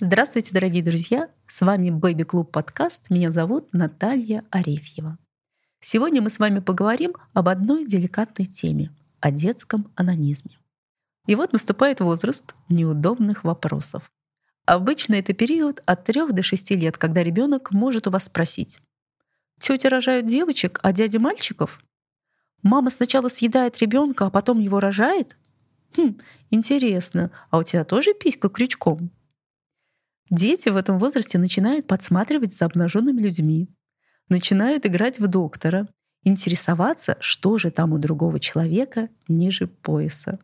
Здравствуйте, дорогие друзья! С вами Бэби Клуб подкаст. Меня зовут Наталья Арефьева. Сегодня мы с вами поговорим об одной деликатной теме — о детском анонизме. И вот наступает возраст неудобных вопросов. Обычно это период от 3 до 6 лет, когда ребенок может у вас спросить. Тетя рожают девочек, а дядя мальчиков? Мама сначала съедает ребенка, а потом его рожает? Хм, интересно, а у тебя тоже писька крючком? Дети в этом возрасте начинают подсматривать за обнаженными людьми, начинают играть в доктора, интересоваться, что же там у другого человека ниже пояса.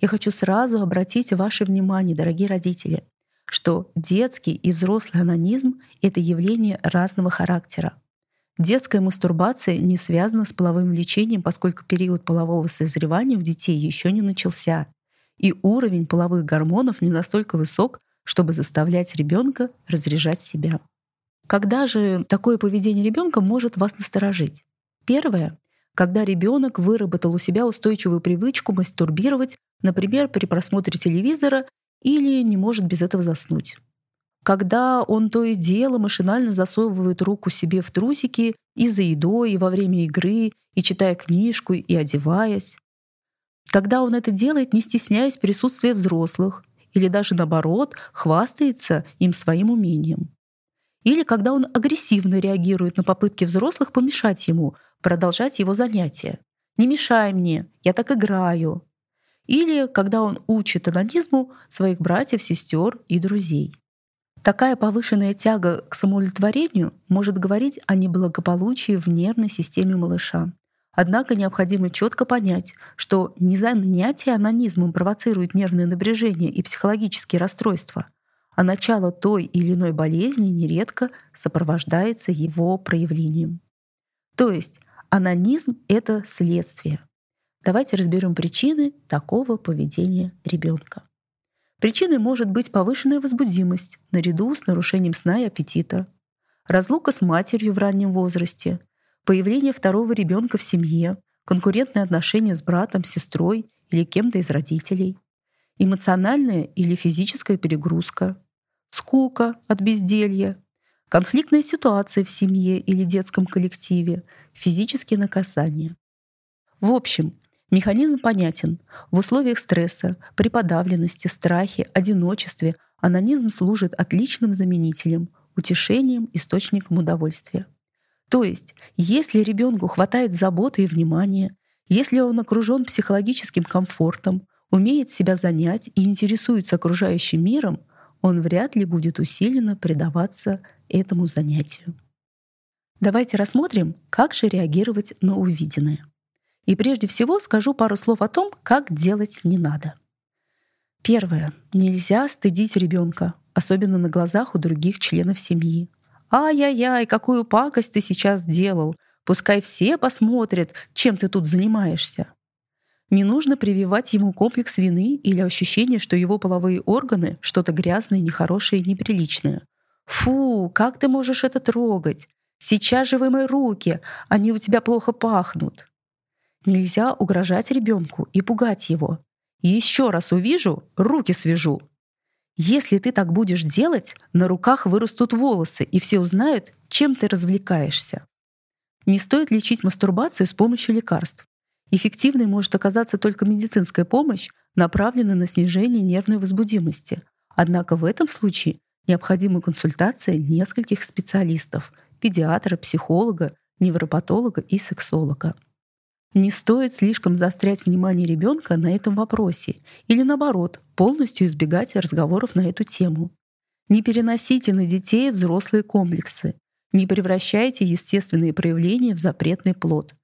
Я хочу сразу обратить ваше внимание, дорогие родители, что детский и взрослый анонизм — это явление разного характера. Детская мастурбация не связана с половым влечением, поскольку период полового созревания у детей еще не начался, и уровень половых гормонов не настолько высок, чтобы заставлять ребенка разряжать себя. Когда же такое поведение ребенка может вас насторожить? Первое когда ребенок выработал у себя устойчивую привычку мастурбировать, например, при просмотре телевизора или не может без этого заснуть. Когда он то и дело машинально засовывает руку себе в трусики и за едой, и во время игры, и читая книжку, и одеваясь. Когда он это делает, не стесняясь присутствия взрослых, или даже наоборот хвастается им своим умением. Или когда он агрессивно реагирует на попытки взрослых помешать ему, продолжать его занятия. «Не мешай мне, я так играю». Или когда он учит анонизму своих братьев, сестер и друзей. Такая повышенная тяга к самоудовлетворению может говорить о неблагополучии в нервной системе малыша. Однако необходимо четко понять, что не занятие анонизмом провоцирует нервное напряжение и психологические расстройства, а начало той или иной болезни нередко сопровождается его проявлением. То есть анонизм — это следствие. Давайте разберем причины такого поведения ребенка. Причиной может быть повышенная возбудимость наряду с нарушением сна и аппетита, разлука с матерью в раннем возрасте — появление второго ребенка в семье, конкурентные отношения с братом, сестрой или кем-то из родителей, эмоциональная или физическая перегрузка, скука от безделья, конфликтные ситуации в семье или детском коллективе, физические наказания. В общем, механизм понятен. В условиях стресса, при подавленности, страхе, одиночестве анонизм служит отличным заменителем, утешением, источником удовольствия. То есть, если ребенку хватает заботы и внимания, если он окружен психологическим комфортом, умеет себя занять и интересуется окружающим миром, он вряд ли будет усиленно предаваться этому занятию. Давайте рассмотрим, как же реагировать на увиденное. И прежде всего скажу пару слов о том, как делать не надо. Первое. Нельзя стыдить ребенка, особенно на глазах у других членов семьи. «Ай-яй-яй, какую пакость ты сейчас сделал! Пускай все посмотрят, чем ты тут занимаешься!» Не нужно прививать ему комплекс вины или ощущение, что его половые органы — что-то грязное, нехорошее и неприличное. «Фу, как ты можешь это трогать? Сейчас же вымой руки, они у тебя плохо пахнут!» Нельзя угрожать ребенку и пугать его. Еще раз увижу, руки свяжу. Если ты так будешь делать, на руках вырастут волосы, и все узнают, чем ты развлекаешься. Не стоит лечить мастурбацию с помощью лекарств. Эффективной может оказаться только медицинская помощь, направленная на снижение нервной возбудимости. Однако в этом случае необходима консультация нескольких специалистов — педиатра, психолога, невропатолога и сексолога. Не стоит слишком заострять внимание ребенка на этом вопросе или, наоборот, полностью избегать разговоров на эту тему. Не переносите на детей взрослые комплексы. Не превращайте естественные проявления в запретный плод.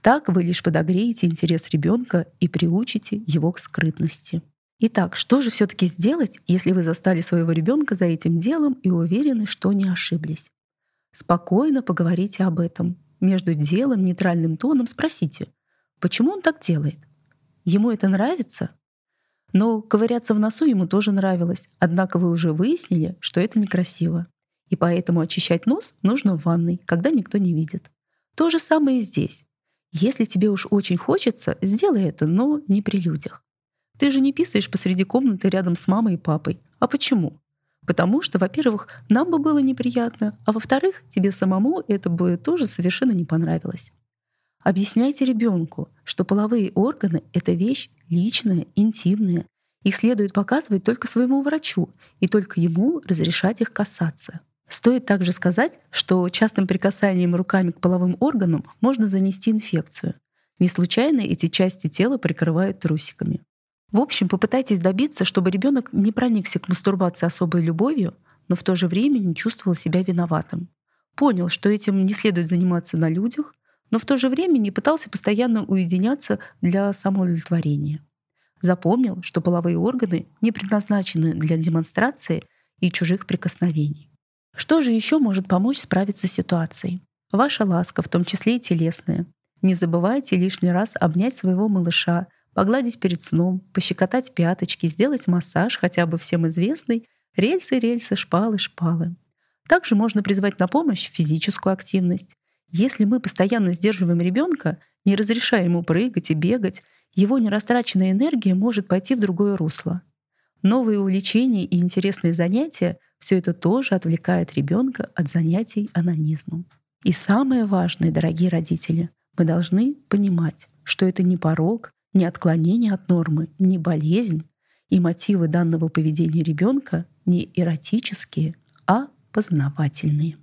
Так вы лишь подогреете интерес ребенка и приучите его к скрытности. Итак, что же все-таки сделать, если вы застали своего ребенка за этим делом и уверены, что не ошиблись? Спокойно поговорите об этом, между делом, нейтральным тоном спросите, почему он так делает? Ему это нравится? Но ковыряться в носу ему тоже нравилось, однако вы уже выяснили, что это некрасиво. И поэтому очищать нос нужно в ванной, когда никто не видит. То же самое и здесь. Если тебе уж очень хочется, сделай это, но не при людях. Ты же не писаешь посреди комнаты рядом с мамой и папой. А почему? Потому что, во-первых, нам бы было неприятно, а во-вторых, тебе самому это бы тоже совершенно не понравилось. Объясняйте ребенку, что половые органы — это вещь личная, интимная. Их следует показывать только своему врачу и только ему разрешать их касаться. Стоит также сказать, что частым прикасанием руками к половым органам можно занести инфекцию. Не случайно эти части тела прикрывают трусиками. В общем, попытайтесь добиться, чтобы ребенок не проникся к мастурбации особой любовью, но в то же время не чувствовал себя виноватым. Понял, что этим не следует заниматься на людях, но в то же время не пытался постоянно уединяться для самоудовлетворения. Запомнил, что половые органы не предназначены для демонстрации и чужих прикосновений. Что же еще может помочь справиться с ситуацией? Ваша ласка, в том числе и телесная. Не забывайте лишний раз обнять своего малыша, погладить перед сном, пощекотать пяточки, сделать массаж, хотя бы всем известный, рельсы, рельсы, шпалы, шпалы. Также можно призвать на помощь физическую активность. Если мы постоянно сдерживаем ребенка, не разрешая ему прыгать и бегать, его нерастраченная энергия может пойти в другое русло. Новые увлечения и интересные занятия — все это тоже отвлекает ребенка от занятий анонизмом. И самое важное, дорогие родители, мы должны понимать, что это не порог, не отклонение от нормы, не болезнь, и мотивы данного поведения ребенка не эротические, а познавательные.